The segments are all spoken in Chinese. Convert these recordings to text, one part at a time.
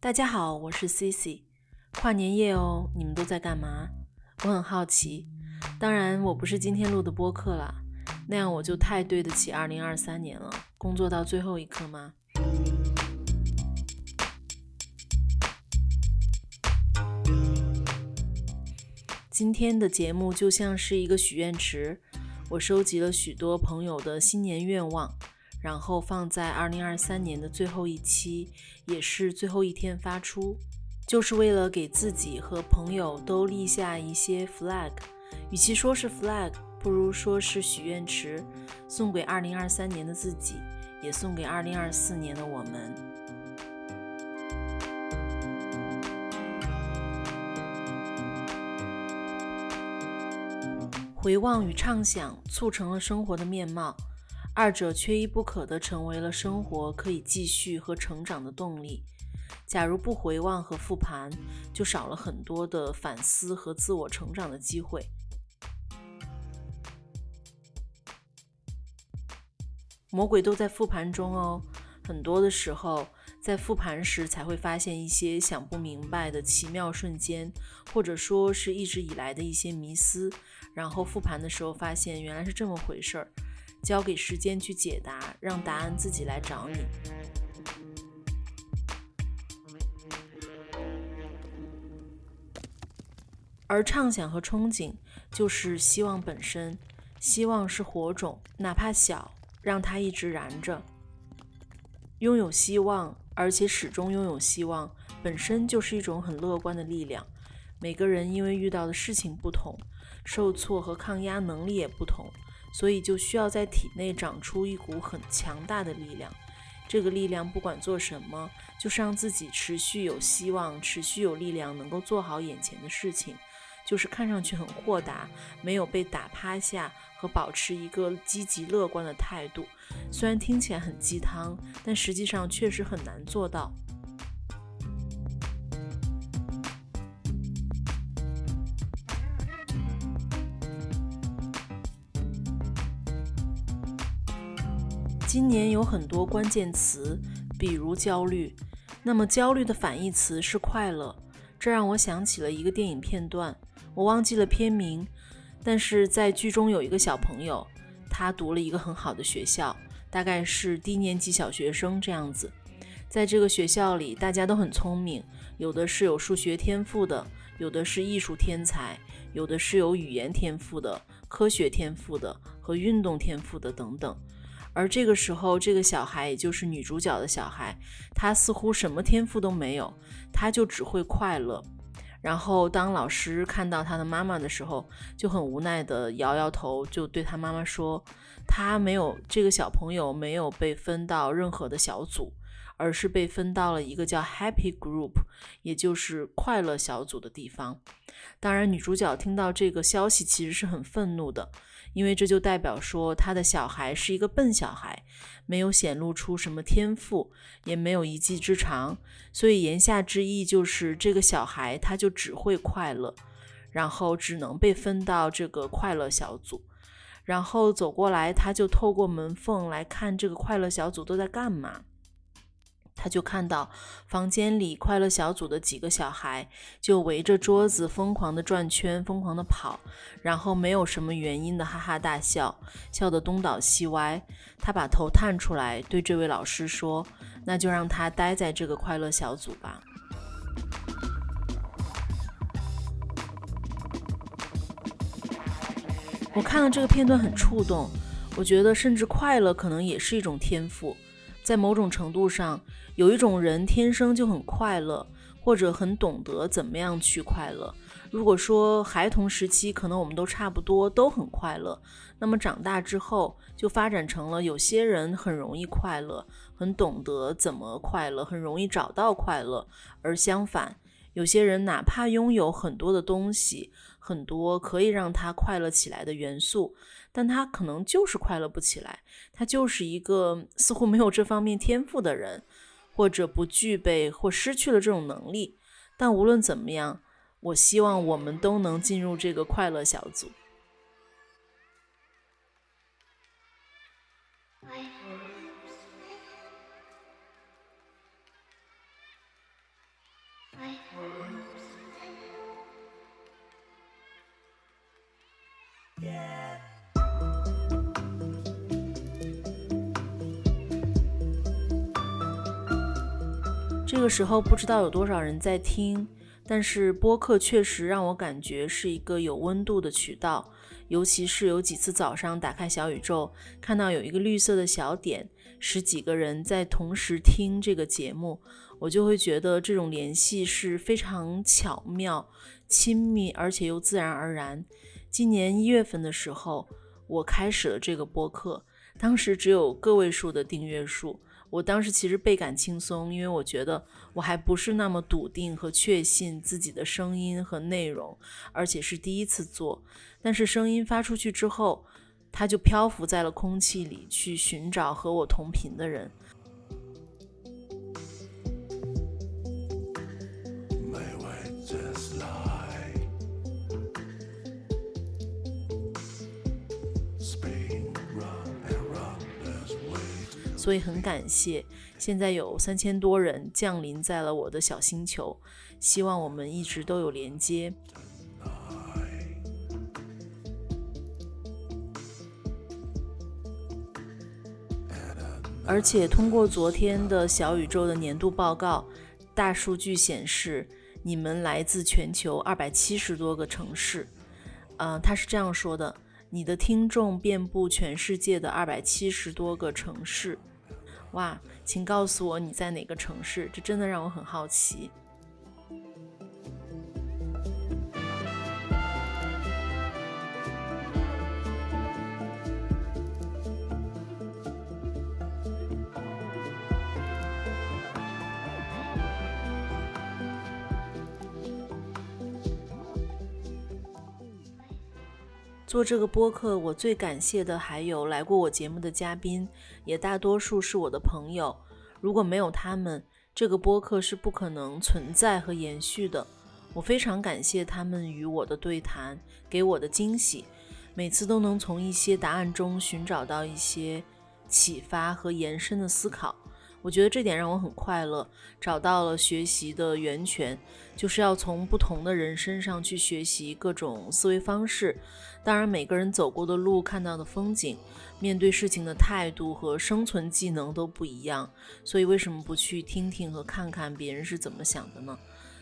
大家好，我是 Cici。跨年夜哦，你们都在干嘛？我很好奇。当然，我不是今天录的播客啦，那样我就太对得起2023年了。工作到最后一刻吗？今天的节目就像是一个许愿池，我收集了许多朋友的新年愿望。然后放在二零二三年的最后一期，也是最后一天发出，就是为了给自己和朋友都立下一些 flag。与其说是 flag，不如说是许愿池，送给二零二三年的自己，也送给二零二四年的我们。回望与畅想，促成了生活的面貌。二者缺一不可的，成为了生活可以继续和成长的动力。假如不回望和复盘，就少了很多的反思和自我成长的机会。魔鬼都在复盘中哦，很多的时候，在复盘时才会发现一些想不明白的奇妙瞬间，或者说是一直以来的一些迷思。然后复盘的时候发现，原来是这么回事儿。交给时间去解答，让答案自己来找你。而畅想和憧憬就是希望本身，希望是火种，哪怕小，让它一直燃着。拥有希望，而且始终拥有希望，本身就是一种很乐观的力量。每个人因为遇到的事情不同，受挫和抗压能力也不同。所以就需要在体内长出一股很强大的力量，这个力量不管做什么，就是让自己持续有希望，持续有力量，能够做好眼前的事情，就是看上去很豁达，没有被打趴下，和保持一个积极乐观的态度。虽然听起来很鸡汤，但实际上确实很难做到。今年有很多关键词，比如焦虑。那么焦虑的反义词是快乐，这让我想起了一个电影片段，我忘记了片名。但是在剧中有一个小朋友，他读了一个很好的学校，大概是低年级小学生这样子。在这个学校里，大家都很聪明，有的是有数学天赋的，有的是艺术天才，有的是有语言天赋的、科学天赋的和运动天赋的等等。而这个时候，这个小孩，也就是女主角的小孩，他似乎什么天赋都没有，他就只会快乐。然后当老师看到他的妈妈的时候，就很无奈的摇摇头，就对他妈妈说：“他没有这个小朋友没有被分到任何的小组，而是被分到了一个叫 Happy Group，也就是快乐小组的地方。”当然，女主角听到这个消息，其实是很愤怒的。因为这就代表说，他的小孩是一个笨小孩，没有显露出什么天赋，也没有一技之长，所以言下之意就是这个小孩他就只会快乐，然后只能被分到这个快乐小组，然后走过来，他就透过门缝来看这个快乐小组都在干嘛。他就看到房间里快乐小组的几个小孩就围着桌子疯狂的转圈，疯狂的跑，然后没有什么原因的哈哈大笑，笑得东倒西歪。他把头探出来，对这位老师说：“那就让他待在这个快乐小组吧。”我看了这个片段很触动，我觉得甚至快乐可能也是一种天赋。在某种程度上，有一种人天生就很快乐，或者很懂得怎么样去快乐。如果说孩童时期可能我们都差不多都很快乐，那么长大之后就发展成了有些人很容易快乐，很懂得怎么快乐，很容易找到快乐；而相反，有些人哪怕拥有很多的东西，很多可以让他快乐起来的元素。但他可能就是快乐不起来，他就是一个似乎没有这方面天赋的人，或者不具备或失去了这种能力。但无论怎么样，我希望我们都能进入这个快乐小组。这个时候不知道有多少人在听，但是播客确实让我感觉是一个有温度的渠道。尤其是有几次早上打开小宇宙，看到有一个绿色的小点，十几个人在同时听这个节目，我就会觉得这种联系是非常巧妙、亲密，而且又自然而然。今年一月份的时候，我开始了这个播客，当时只有个位数的订阅数。我当时其实倍感轻松，因为我觉得我还不是那么笃定和确信自己的声音和内容，而且是第一次做。但是声音发出去之后，它就漂浮在了空气里，去寻找和我同频的人。所以很感谢，现在有三千多人降临在了我的小星球，希望我们一直都有连接。而且通过昨天的小宇宙的年度报告，大数据显示，你们来自全球二百七十多个城市。嗯，他是这样说的：你的听众遍布全世界的二百七十多个城市。哇，请告诉我你在哪个城市？这真的让我很好奇。做这个播客，我最感谢的还有来过我节目的嘉宾，也大多数是我的朋友。如果没有他们，这个播客是不可能存在和延续的。我非常感谢他们与我的对谈，给我的惊喜，每次都能从一些答案中寻找到一些启发和延伸的思考。我觉得这点让我很快乐，找到了学习的源泉，就是要从不同的人身上去学习各种思维方式。当然，每个人走过的路、看到的风景、面对事情的态度和生存技能都不一样，所以为什么不去听听和看看别人是怎么想的呢？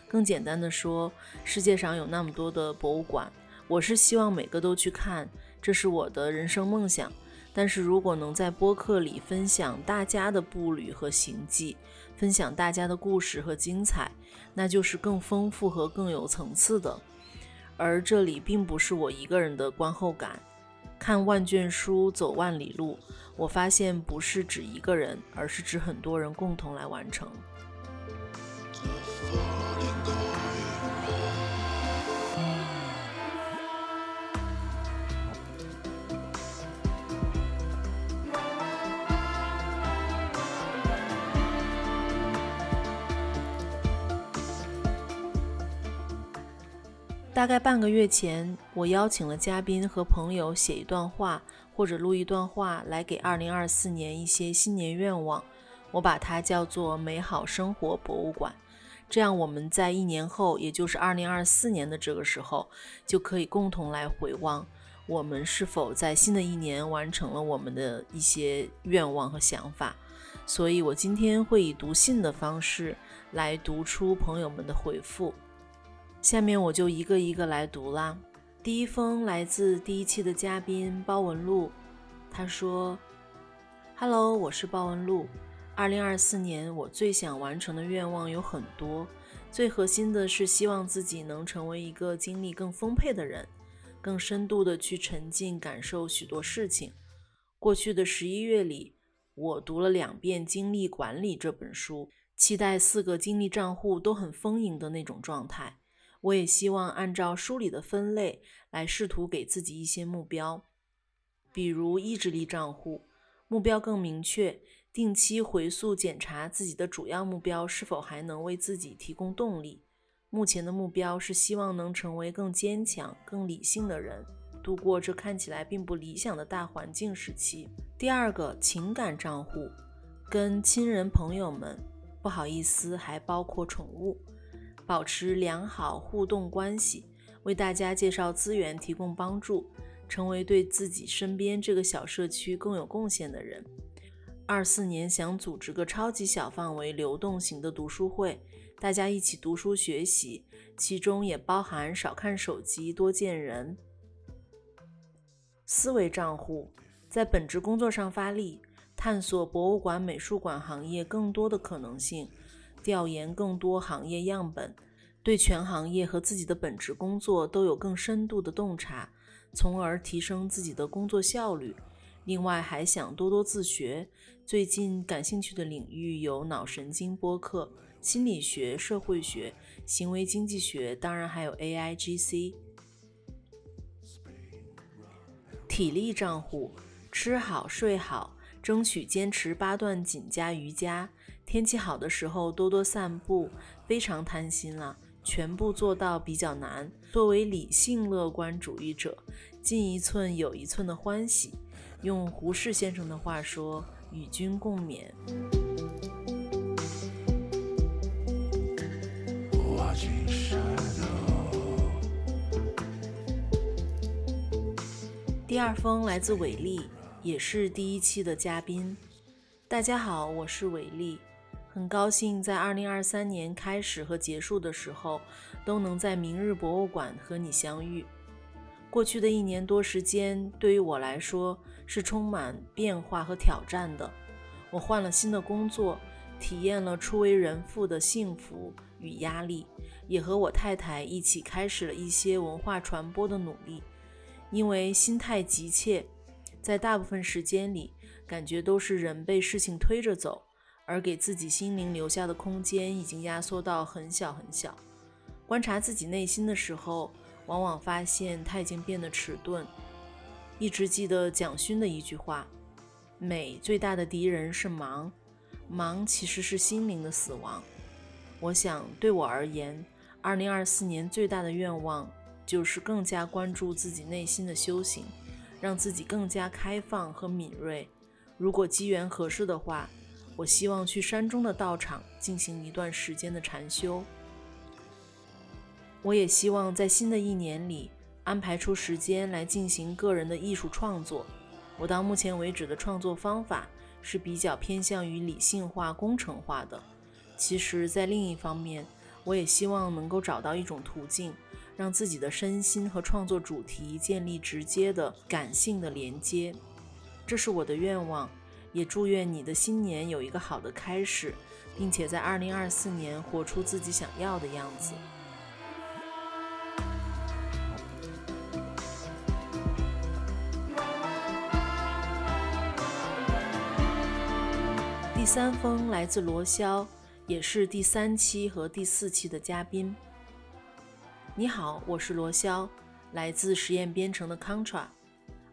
更简单的说，世界上有那么多的博物馆，我是希望每个都去看，这是我的人生梦想。但是如果能在播客里分享大家的步履和行迹，分享大家的故事和精彩，那就是更丰富和更有层次的。而这里并不是我一个人的观后感。看万卷书，走万里路，我发现不是指一个人，而是指很多人共同来完成。大概半个月前，我邀请了嘉宾和朋友写一段话或者录一段话，来给2024年一些新年愿望。我把它叫做“美好生活博物馆”。这样，我们在一年后，也就是2024年的这个时候，就可以共同来回望，我们是否在新的一年完成了我们的一些愿望和想法。所以，我今天会以读信的方式来读出朋友们的回复。下面我就一个一个来读啦。第一封来自第一期的嘉宾包文露，他说：“Hello，我是包文露。二零二四年，我最想完成的愿望有很多，最核心的是希望自己能成为一个精力更丰沛的人，更深度的去沉浸感受许多事情。过去的十一月里，我读了两遍《精力管理》这本书，期待四个精力账户都很丰盈的那种状态。我也希望按照书里的分类来试图给自己一些目标，比如意志力账户，目标更明确。定期回溯检查自己的主要目标是否还能为自己提供动力。目前的目标是希望能成为更坚强、更理性的人，度过这看起来并不理想的大环境时期。第二个情感账户，跟亲人朋友们，不好意思，还包括宠物，保持良好互动关系，为大家介绍资源，提供帮助，成为对自己身边这个小社区更有贡献的人。二四年想组织个超级小范围流动型的读书会，大家一起读书学习，其中也包含少看手机，多见人。思维账户在本职工作上发力，探索博物馆、美术馆行业更多的可能性，调研更多行业样本，对全行业和自己的本职工作都有更深度的洞察，从而提升自己的工作效率。另外还想多多自学，最近感兴趣的领域有脑神经播客、心理学、社会学、行为经济学，当然还有 AIGC。体力账户，吃好睡好，争取坚持八段锦加瑜伽。天气好的时候多多散步，非常贪心了，全部做到比较难。作为理性乐观主义者，进一寸有一寸的欢喜。用胡适先生的话说：“与君共勉。”第二封来自伟丽，也是第一期的嘉宾。大家好，我是伟丽，很高兴在二零二三年开始和结束的时候，都能在明日博物馆和你相遇。过去的一年多时间，对于我来说是充满变化和挑战的。我换了新的工作，体验了初为人父的幸福与压力，也和我太太一起开始了一些文化传播的努力。因为心态急切，在大部分时间里，感觉都是人被事情推着走，而给自己心灵留下的空间已经压缩到很小很小。观察自己内心的时候。往往发现它已经变得迟钝。一直记得蒋勋的一句话：“美最大的敌人是忙，忙其实是心灵的死亡。”我想，对我而言，二零二四年最大的愿望就是更加关注自己内心的修行，让自己更加开放和敏锐。如果机缘合适的话，我希望去山中的道场进行一段时间的禅修。我也希望在新的一年里安排出时间来进行个人的艺术创作。我到目前为止的创作方法是比较偏向于理性化、工程化的。其实，在另一方面，我也希望能够找到一种途径，让自己的身心和创作主题建立直接的感性的连接。这是我的愿望，也祝愿你的新年有一个好的开始，并且在2024年活出自己想要的样子。第三封来自罗霄，也是第三期和第四期的嘉宾。你好，我是罗霄，来自实验编程的 Contra。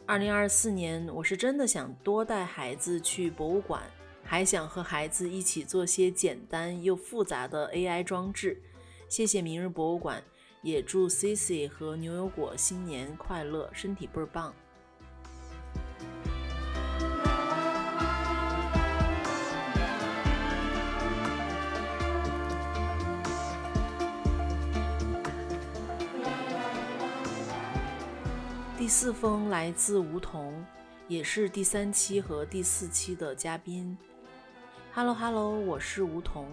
二零二四年，我是真的想多带孩子去博物馆，还想和孩子一起做些简单又复杂的 AI 装置。谢谢明日博物馆，也祝 Cici 和牛油果新年快乐，身体倍儿棒。四封来自梧桐，也是第三期和第四期的嘉宾。Hello Hello，我是梧桐，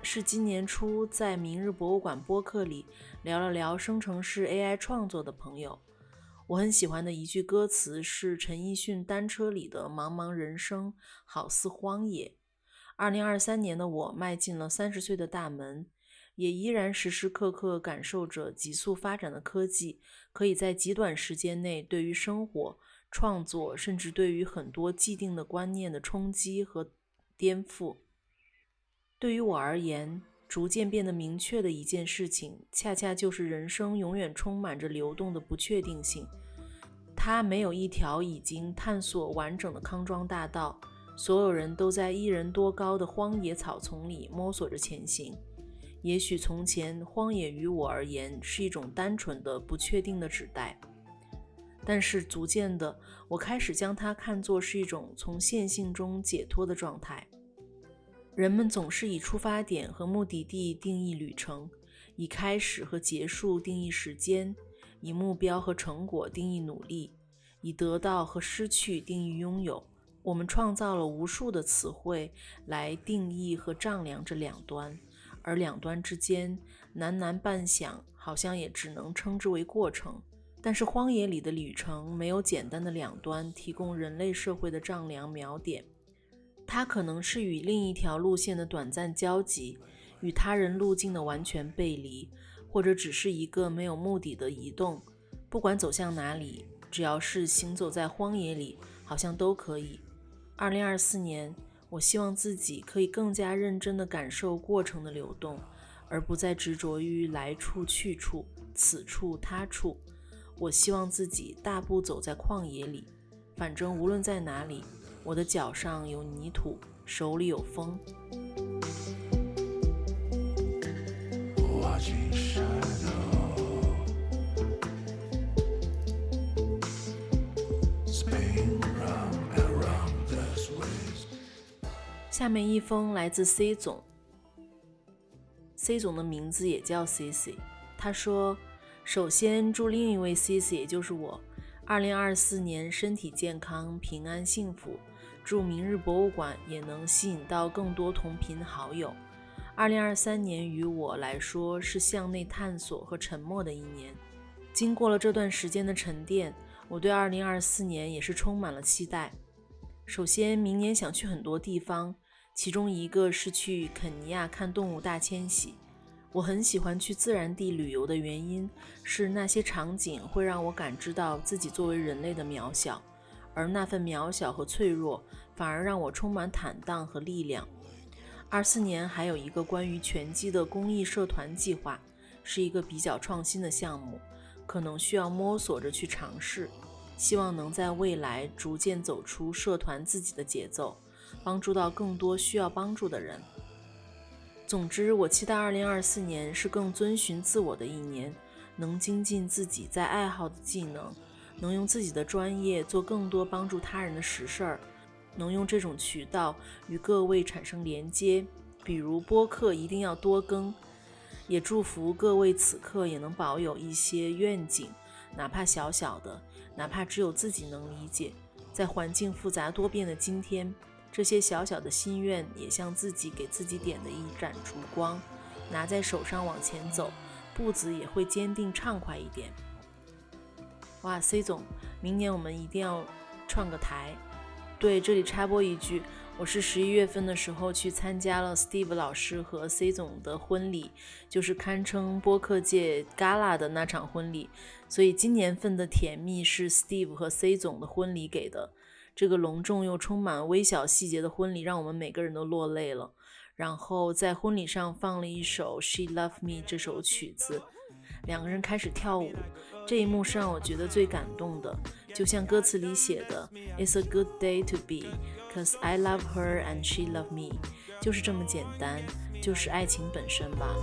是今年初在明日博物馆播客里聊了聊生成式 AI 创作的朋友。我很喜欢的一句歌词是陈奕迅《单车》里的“茫茫人生好似荒野”，二零二三年的我迈进了三十岁的大门，也依然时时刻刻感受着急速发展的科技，可以在极短时间内对于生活、创作，甚至对于很多既定的观念的冲击和颠覆。对于我而言，逐渐变得明确的一件事情，恰恰就是人生永远充满着流动的不确定性。它没有一条已经探索完整的康庄大道，所有人都在一人多高的荒野草丛里摸索着前行。也许从前，荒野于我而言是一种单纯的不确定的指代，但是逐渐的，我开始将它看作是一种从线性中解脱的状态。人们总是以出发点和目的地定义旅程，以开始和结束定义时间，以目标和成果定义努力，以得到和失去定义拥有。我们创造了无数的词汇来定义和丈量这两端，而两端之间喃喃半响，好像也只能称之为过程。但是荒野里的旅程没有简单的两端提供人类社会的丈量锚点。它可能是与另一条路线的短暂交集，与他人路径的完全背离，或者只是一个没有目的的移动。不管走向哪里，只要是行走在荒野里，好像都可以。二零二四年，我希望自己可以更加认真地感受过程的流动，而不再执着于来处去处、此处他处。我希望自己大步走在旷野里，反正无论在哪里。我的脚上有泥土，手里有风。下面一封来自 C 总，C 总的名字也叫 C C。他说：“首先祝另一位 C C，也就是我，二零二四年身体健康、平安幸福。”祝明日博物馆也能吸引到更多同频好友。二零二三年于我来说是向内探索和沉默的一年。经过了这段时间的沉淀，我对二零二四年也是充满了期待。首先，明年想去很多地方，其中一个是去肯尼亚看动物大迁徙。我很喜欢去自然地旅游的原因是那些场景会让我感知到自己作为人类的渺小。而那份渺小和脆弱，反而让我充满坦荡和力量。二四年还有一个关于拳击的公益社团计划，是一个比较创新的项目，可能需要摸索着去尝试。希望能在未来逐渐走出社团自己的节奏，帮助到更多需要帮助的人。总之，我期待二零二四年是更遵循自我的一年，能精进自己在爱好的技能。能用自己的专业做更多帮助他人的实事儿，能用这种渠道与各位产生连接，比如播客一定要多更。也祝福各位此刻也能保有一些愿景，哪怕小小的，哪怕只有自己能理解。在环境复杂多变的今天，这些小小的心愿也像自己给自己点的一盏烛光，拿在手上往前走，步子也会坚定畅快一点。哇，C 总，明年我们一定要创个台。对，这里插播一句，我是十一月份的时候去参加了 Steve 老师和 C 总的婚礼，就是堪称播客界 Gala 的那场婚礼。所以今年份的甜蜜是 Steve 和 C 总的婚礼给的。这个隆重又充满微小细节的婚礼，让我们每个人都落泪了。然后在婚礼上放了一首《She Love Me》这首曲子。两个人开始跳舞，这一幕是让我觉得最感动的，就像歌词里写的：“It's a good day to be, cause I love her and she love me。”就是这么简单，就是爱情本身吧。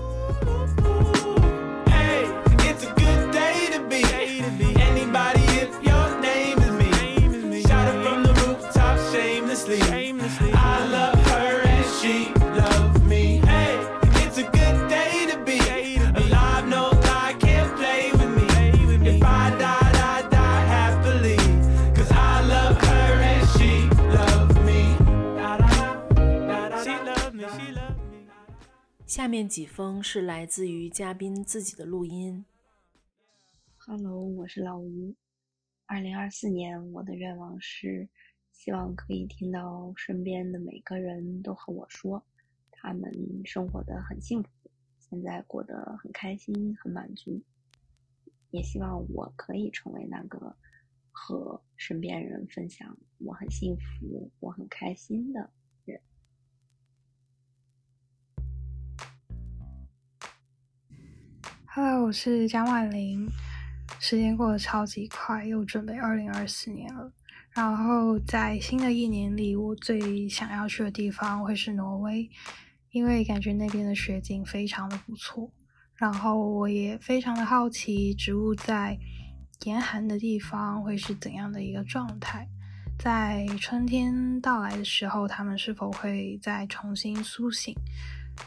下面几封是来自于嘉宾自己的录音。Hello，我是老吴。二零二四年，我的愿望是希望可以听到身边的每个人都和我说，他们生活的很幸福，现在过得很开心、很满足。也希望我可以成为那个和身边人分享我很幸福、我很开心的人。Hello，我是蒋婉玲。时间过得超级快，又准备二零二四年了。然后在新的一年里，我最想要去的地方会是挪威，因为感觉那边的雪景非常的不错。然后我也非常的好奇，植物在严寒的地方会是怎样的一个状态，在春天到来的时候，它们是否会再重新苏醒？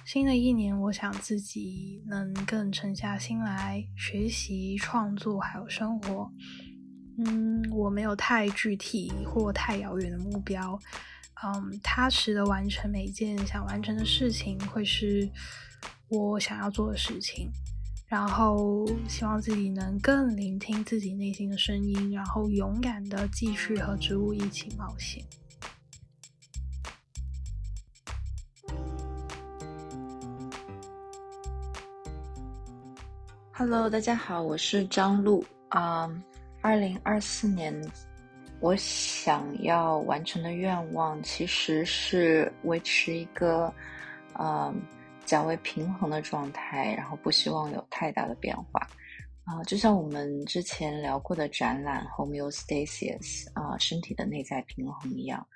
新的一年，我想自己能更沉下心来学习、创作，还有生活。嗯，我没有太具体或太遥远的目标。嗯，踏实的完成每一件想完成的事情，会是。我想要做的事情，然后希望自己能更聆听自己内心的声音，然后勇敢的继续和植物一起冒险。Hello，大家好，我是张璐啊。二零二四年，我想要完成的愿望其实是维持一个，嗯。较为平衡的状态，然后不希望有太大的变化，啊，就像我们之前聊过的展览 homeostasis 啊，身体的内在平衡一样，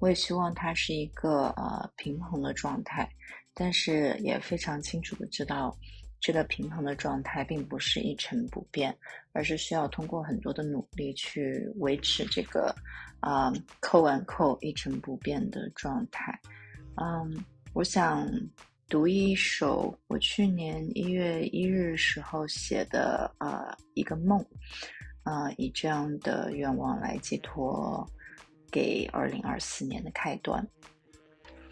我也希望它是一个呃平衡的状态，但是也非常清楚的知道，这个平衡的状态并不是一成不变，而是需要通过很多的努力去维持这个啊扣完扣一成不变的状态，嗯，我想。读一首我去年一月一日时候写的呃一个梦，呃以这样的愿望来寄托给二零二四年的开端。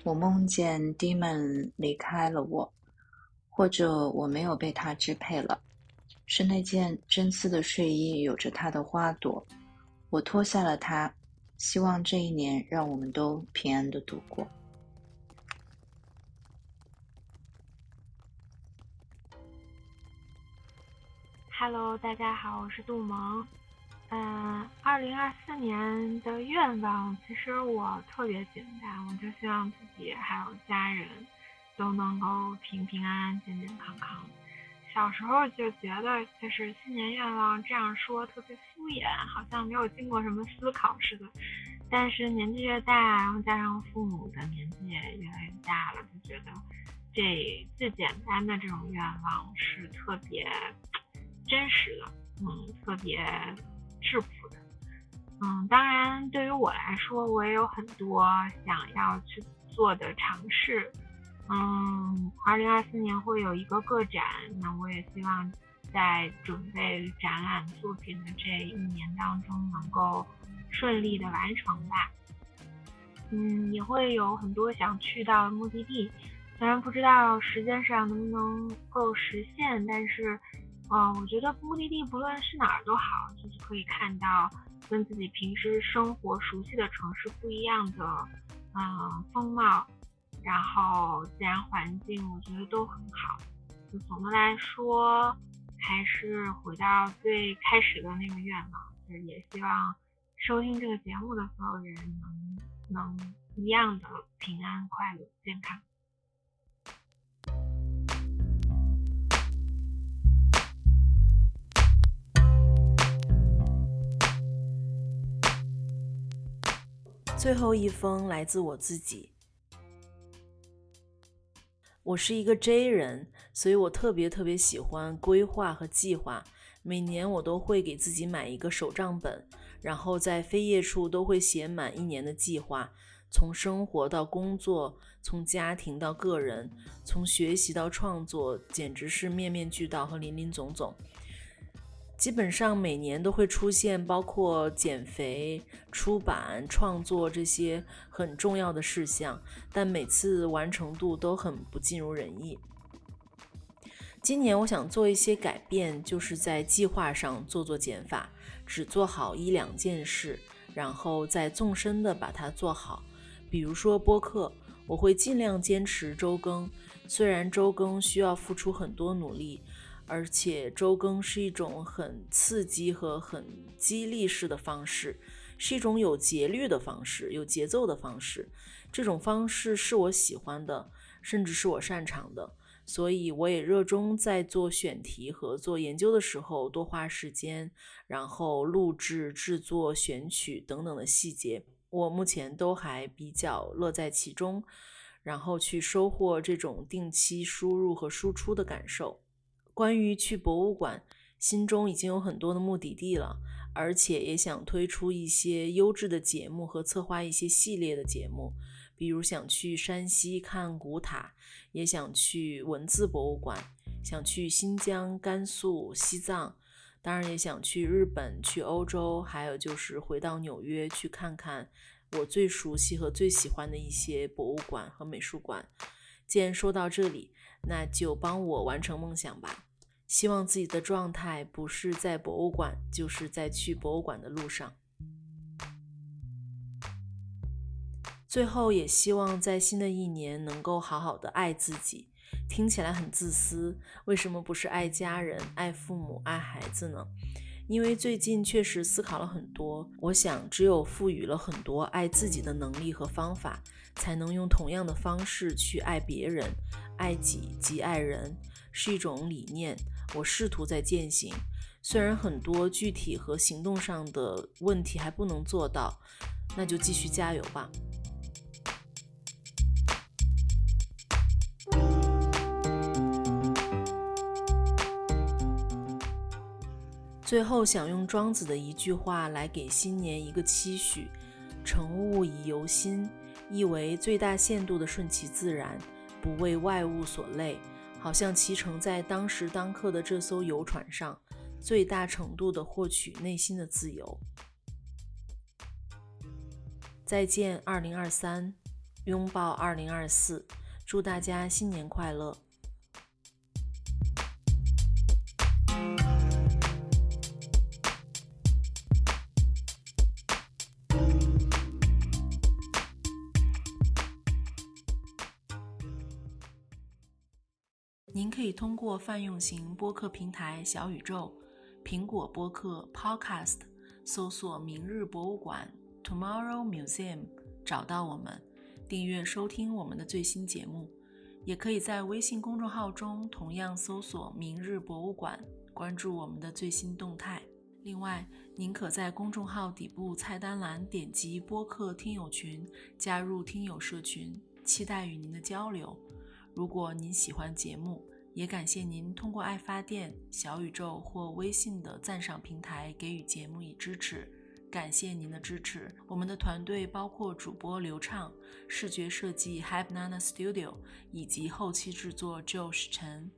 我梦见 Demon 离开了我，或者我没有被他支配了。是那件真丝的睡衣有着它的花朵，我脱下了它，希望这一年让我们都平安的度过。Hello，大家好，我是杜萌。嗯，二零二四年的愿望其实我特别简单，我就希望自己还有家人都能够平平安安、健健康康。小时候就觉得，就是新年愿望这样说特别敷衍，好像没有经过什么思考似的。但是年纪越大，然后加上父母的年纪也越来越大了，就觉得这最简单的这种愿望是特别。真实的，嗯，特别质朴的，嗯，当然，对于我来说，我也有很多想要去做的尝试，嗯，二零二四年会有一个个展，那我也希望在准备展览作品的这一年当中能够顺利的完成吧，嗯，也会有很多想去到的目的地，虽然不知道时间上能不能够实现，但是。嗯，我觉得目的地不论是哪儿都好，就是可以看到跟自己平时生活熟悉的城市不一样的，嗯，风貌，然后自然环境，我觉得都很好。就总的来说，还是回到最开始的那个愿望，就是也希望收听这个节目的所有人能能一样的平安、快乐、健康。最后一封来自我自己。我是一个 J 人，所以我特别特别喜欢规划和计划。每年我都会给自己买一个手账本，然后在扉页处都会写满一年的计划，从生活到工作，从家庭到个人，从学习到创作，简直是面面俱到和林林总总。基本上每年都会出现包括减肥、出版、创作这些很重要的事项，但每次完成度都很不尽如人意。今年我想做一些改变，就是在计划上做做减法，只做好一两件事，然后再纵深的把它做好。比如说播客，我会尽量坚持周更，虽然周更需要付出很多努力，而且周更是一种很刺激和很激励式的方式，是一种有节律的方式，有节奏的方式。这种方式是我喜欢的，甚至是我擅长的。所以我也热衷在做选题和做研究的时候多花时间，然后录制、制作、选取等等的细节，我目前都还比较乐在其中，然后去收获这种定期输入和输出的感受。关于去博物馆，心中已经有很多的目的地了，而且也想推出一些优质的节目和策划一些系列的节目。比如想去山西看古塔，也想去文字博物馆，想去新疆、甘肃、西藏，当然也想去日本、去欧洲，还有就是回到纽约去看看我最熟悉和最喜欢的一些博物馆和美术馆。既然说到这里，那就帮我完成梦想吧。希望自己的状态不是在博物馆，就是在去博物馆的路上。最后，也希望在新的一年能够好好的爱自己。听起来很自私，为什么不是爱家人、爱父母、爱孩子呢？因为最近确实思考了很多，我想只有赋予了很多爱自己的能力和方法，才能用同样的方式去爱别人。爱己及爱人是一种理念，我试图在践行。虽然很多具体和行动上的问题还不能做到，那就继续加油吧。最后，想用庄子的一句话来给新年一个期许：“乘物以由心”，意为最大限度的顺其自然，不为外物所累，好像骑乘在当时当刻的这艘游船上，最大程度的获取内心的自由。再见，二零二三，拥抱二零二四，祝大家新年快乐！您可以通过泛用型播客平台小宇宙、苹果播客 Podcast 搜索“明日博物馆 ”（Tomorrow Museum） 找到我们，订阅收听我们的最新节目。也可以在微信公众号中同样搜索“明日博物馆”，关注我们的最新动态。另外，您可在公众号底部菜单栏点击播客听友群，加入听友社群，期待与您的交流。如果您喜欢节目，也感谢您通过爱发电、小宇宙或微信的赞赏平台给予节目以支持。感谢您的支持。我们的团队包括主播刘畅、视觉设计 Hi Banana Studio 以及后期制作 Josh 陈。